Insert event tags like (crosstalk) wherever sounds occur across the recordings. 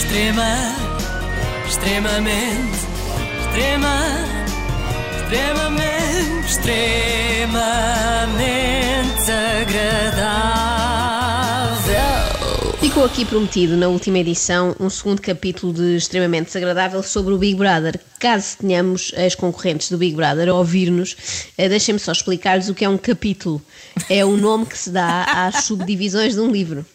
Extrema, extremamente, extrema, extremamente, extremamente agradável. Ficou aqui prometido na última edição um segundo capítulo de extremamente desagradável sobre o Big Brother. Caso tenhamos as concorrentes do Big Brother a ouvir-nos, eh, deixem-me só explicar-lhes o que é um capítulo. É o nome que se dá às subdivisões de um livro.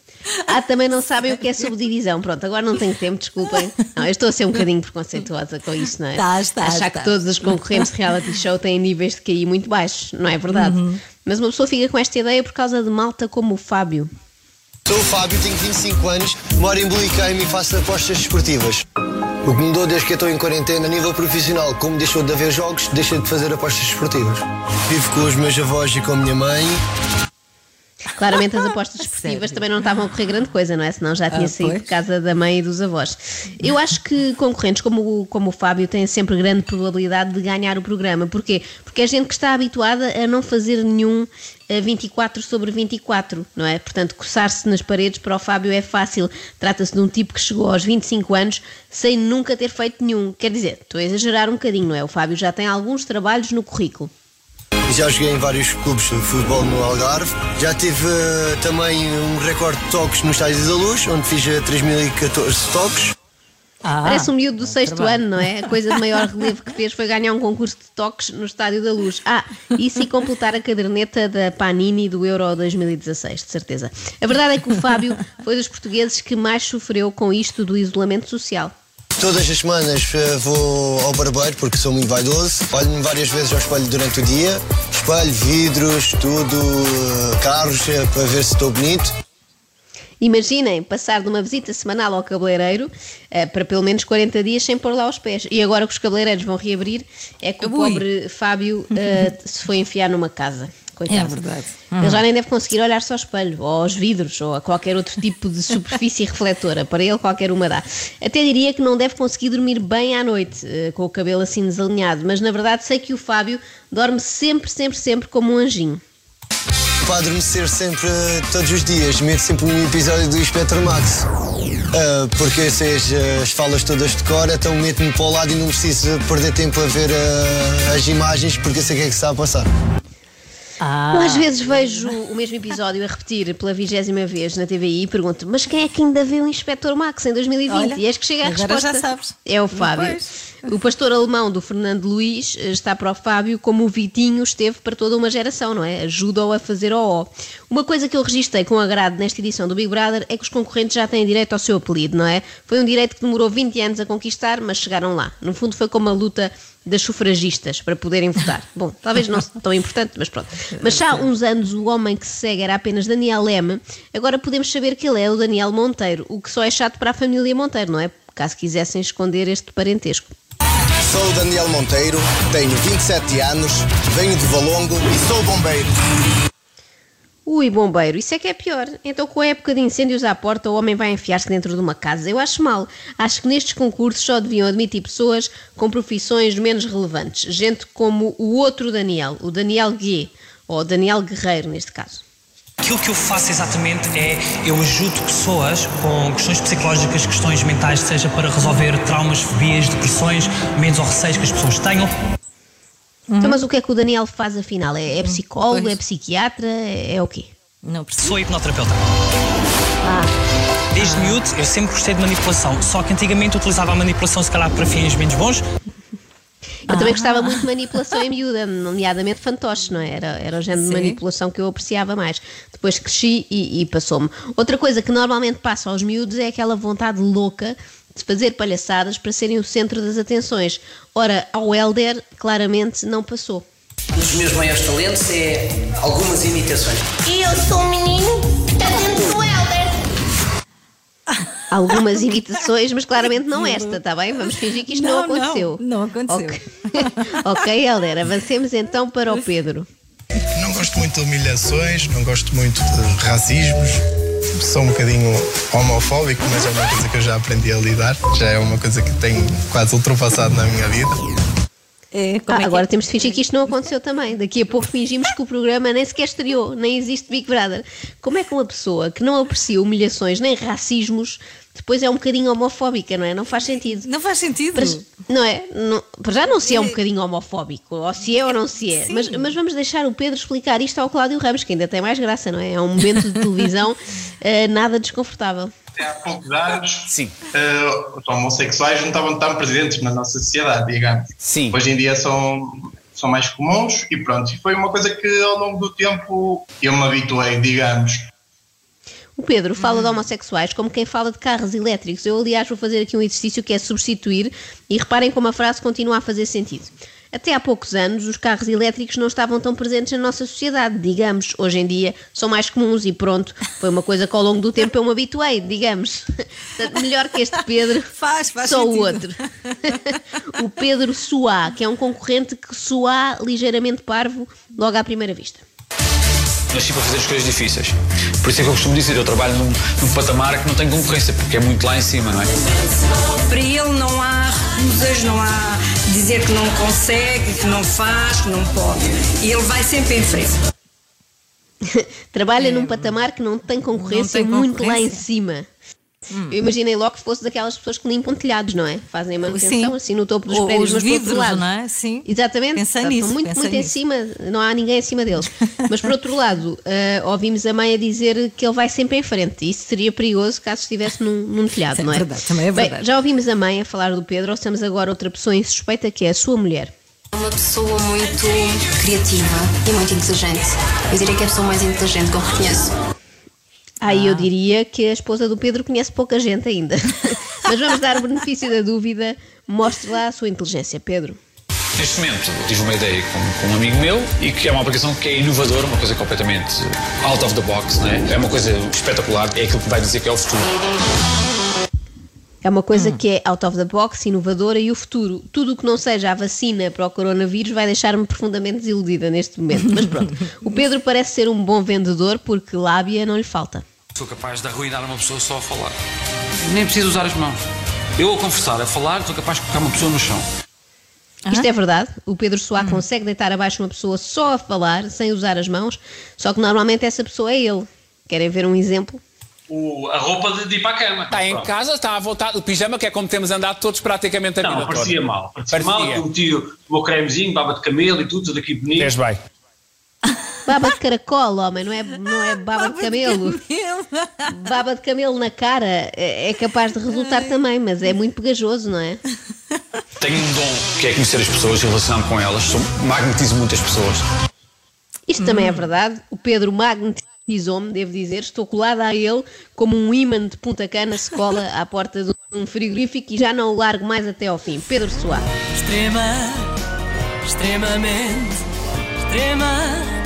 Ah, também não sabem o que é subdivisão. Pronto, agora não tenho tempo, desculpem. Não, eu estou a ser um bocadinho preconceituosa com isto, não é? Estás, estás, Achar que todos os concorrentes de reality show têm níveis de cair muito baixos, não é verdade? Mas uma pessoa fica com esta ideia por causa de malta como o Fábio. Sou o Fábio, tenho 25 anos, moro em Bulicame e faço apostas esportivas. O que mudou desde que eu estou em quarentena a nível profissional, como deixou de haver jogos, deixei de fazer apostas esportivas. Vivo com os meus avós e com a minha mãe. Claramente as apostas (laughs) esportivas também não estavam a correr grande coisa, não é? Senão já tinha Ah, saído pois. de casa da mãe e dos avós. Eu acho que concorrentes como, o- como o Fábio têm sempre grande probabilidade de ganhar o programa. Porquê? Porque é gente que está habituada a não fazer nenhum eh, 24 sobre 24, não é? Portanto, coçar-se nas paredes para o Fábio é fácil. Trata-se de um tipo que chegou aos 25 anos sem nunca ter feito nenhum. Quer dizer, estou a exagerar um bocadinho, não é? O Fábio já tem alguns trabalhos no currículo. Já joguei em vários clubes de futebol no Algarve. Já tive eh, também um recorde de toques no Estádio da Luz, onde fiz eh, 3.014 toques. Ah, Parece um miúdo do bom sexto trabalho. ano, não é? A coisa de maior relevo que fez foi ganhar um concurso de toques no Estádio da Luz. Ah, isso e completar a caderneta da Panini do Euro 2016, de certeza. A verdade é que o Fábio foi dos portugueses que mais sofreu com isto do isolamento social. Todas as semanas eh, vou ao barbeiro porque sou muito vaidoso. Olho-me várias vezes ao espelho durante o dia. Espelho, vidros, tudo, eh, carros, eh, para ver se estou bonito. Imaginem passar de uma visita semanal ao cabeleireiro para pelo menos 40 dias sem pôr lá os pés. E agora que os cabeleireiros vão reabrir, é que o Ui. pobre Fábio (laughs) se foi enfiar numa casa. Coitado. É verdade. Ele já nem deve conseguir olhar-se ao espelho, ou aos vidros, ou a qualquer outro tipo de superfície (laughs) refletora. Para ele, qualquer uma dá. Até diria que não deve conseguir dormir bem à noite, eh, com o cabelo assim desalinhado, mas na verdade sei que o Fábio dorme sempre, sempre, sempre como um anjinho. Para adormecer sempre, eh, todos os dias, meto sempre um episódio do Inspector Max. Eh, porque eu sei as, as falas todas de cor, então meto-me para o lado e não preciso perder tempo a ver eh, as imagens, porque eu sei o que é que se está a passar. Ah, Eu às vezes vejo o mesmo episódio a repetir pela vigésima vez na TVI e pergunto, mas quem é que ainda vê o Inspector Max em 2020? Olha, e és que chega a agora resposta. já sabes. É o Fábio. Pois. O pastor alemão do Fernando Luís eh, está para o Fábio como o Vitinho esteve para toda uma geração, não é? Ajuda-o a fazer o ó. Uma coisa que eu registrei com agrado nesta edição do Big Brother é que os concorrentes já têm direito ao seu apelido, não é? Foi um direito que demorou 20 anos a conquistar, mas chegaram lá. No fundo foi como a luta das sufragistas para poderem votar. (laughs) Bom, talvez não tão importante, mas pronto. Mas já há uns anos o homem que se segue era apenas Daniel Leme, agora podemos saber que ele é o Daniel Monteiro, o que só é chato para a família Monteiro, não é? Caso quisessem esconder este parentesco. Sou o Daniel Monteiro, tenho 27 anos, venho de Valongo e sou bombeiro. Ui, bombeiro, isso é que é pior. Então, com a época de incêndios à porta, o homem vai enfiar-se dentro de uma casa. Eu acho mal. Acho que nestes concursos só deviam admitir pessoas com profissões menos relevantes. Gente como o outro Daniel, o Daniel Guié, ou Daniel Guerreiro, neste caso. Aquilo que eu faço exatamente é eu ajudo pessoas com questões psicológicas, questões mentais, seja para resolver traumas, fobias, depressões, medos ou receios que as pessoas tenham. Então, mas o que é que o Daniel faz afinal? É, é psicólogo, Pois. é psiquiatra, é, é o quê? não percebi. Sou hipnoterapeuta. Desde miúdo eu sempre gostei de manipulação, só que antigamente utilizava a manipulação se calhar para fins menos bons. Eu também gostava muito de manipulação em miúda, nomeadamente fantoche, não é? Era, era o género de Sim. manipulação que eu apreciava mais. Depois cresci e, e passou-me. Outra coisa que normalmente passa aos miúdos é aquela vontade louca de fazer palhaçadas para serem o centro das atenções. Ora, ao Helder, claramente não passou. Um dos meus maiores talentos é algumas imitações. E eu sou um menino dentro do Helder. Algumas imitações, mas claramente não esta, está bem? Vamos fingir que isto não, Não, não, aconteceu. não aconteceu. Ok, (laughs) ok, Helder, avancemos então para o Pedro. Não gosto muito de humilhações, não gosto muito de racismos. Sou um bocadinho homofóbico, mas é uma coisa que eu já aprendi a lidar. Já é uma coisa que tenho quase ultrapassado na minha vida. É, Ah, é que é? agora temos de fingir que isto não aconteceu também. Daqui a pouco fingimos que o programa nem sequer estreou, nem existe Big Brother. Como é que uma pessoa que não aprecia humilhações nem racismos depois é um bocadinho homofóbica, não é? Não faz sentido. Não faz sentido. Para, não é? Não, para já não se é um bocadinho homofóbico, ou se é ou não se é. Mas, mas vamos deixar o Pedro explicar isto ao Cláudio Ramos, que ainda tem mais graça, não é? É um momento de televisão uh, (laughs) nada desconfortável. Há poucos anos, Sim. Uh, os homossexuais não estavam tão presentes na nossa sociedade, digamos. Sim. Hoje em dia são, são mais comuns e pronto. E foi uma coisa que ao longo do tempo eu me habituei, digamos. O Pedro fala de homossexuais como quem fala de carros elétricos. Eu, aliás, vou fazer aqui um exercício que é substituir e reparem como a frase continua a fazer sentido. Até há poucos anos, os carros elétricos não estavam tão presentes na nossa sociedade, digamos. Hoje em dia são mais comuns e pronto, foi uma coisa que ao longo do tempo eu me habituei, digamos. (laughs) Melhor que este Pedro, (laughs) faz, faz só sentido. o outro. (laughs) o Pedro Soá, que é um concorrente que soá ligeiramente parvo logo à primeira vista. Nasci para fazer as coisas difíceis. Por isso é que eu costumo dizer, eu trabalho num, num patamar que não tem concorrência, porque é muito lá em cima, não é? Para ele não há recusas, não há dizer que não consegue, que não faz, que não pode. E ele vai sempre em frente. (laughs) Trabalha é, num patamar que não tem concorrência, não tem muito lá em concorrência. Cima. Eu imaginei logo que fosse daquelas pessoas que limpam telhados, não é? Fazem a manutenção Sim. assim no topo dos Ou prédios, os mas por outro vidros, lado. não é? Sim. Exatamente. Pensa Estão nisso, muito, pensa muito em nisso. cima, não há ninguém acima deles. (laughs) Mas por outro lado, eh, ouvimos a mãe a dizer que ele vai sempre em frente. Isso seria perigoso caso estivesse num, num telhado, É não é? verdade, também é Bem, verdade. já ouvimos a mãe a falar do Pedro, ouçamos agora outra pessoa insuspeita que é a sua mulher. É uma pessoa muito criativa e muito inteligente. Eu diria que é a pessoa mais inteligente que eu reconheço. Aí eu diria que a esposa do Pedro conhece pouca gente ainda. (laughs) Mas vamos dar o benefício da dúvida. Mostre lá a sua inteligência, Pedro. Neste momento tive uma ideia com, com um amigo meu e que é uma aplicação que é inovadora, uma coisa completamente out of the box, não é? É uma coisa espetacular, é aquilo que vai dizer que é o futuro. É uma coisa que é out of the box, inovadora e o futuro. Tudo o que não seja a vacina para o coronavírus vai deixar-me profundamente desiludida neste momento. Mas pronto, (laughs) o Pedro parece ser um bom vendedor porque lábia não lhe falta. Sou capaz de arruinar uma pessoa só a falar. Nem preciso usar as mãos. Eu a conversar, a falar, sou capaz de colocar uma pessoa no chão. Isto é verdade. O Pedro Soá consegue deitar abaixo uma pessoa só a falar, sem usar as mãos, só que normalmente essa pessoa é ele. Querem ver um exemplo? O, a roupa de, de ir para a cama. Está em Pronto. casa, está à vontade. O pijama, que é como temos andado todos praticamente a vida Não, parecia toda. mal. Parecia, mal, Parecia. que meti o meu cremezinho, baba de camelo e tudo, tudo aqui bonito. Vês bem. Baba de caracol, homem, não é, não é (laughs) baba, de camelo. (laughs) Baba de camelo na cara é é capaz de resultar também, mas é muito pegajoso, não é? (laughs) Tenho um dom que é conhecer as pessoas e relacionar-me com elas. Sou, magnetizo muitas pessoas. Isto também é verdade. O Pedro magnetizou-me, devo dizer. Estou colada a ele como um imã de Punta Cana se cola à porta de um frigorífico e já não o largo mais até ao fim. Pedro Soares. Extrema, extremamente, extrema,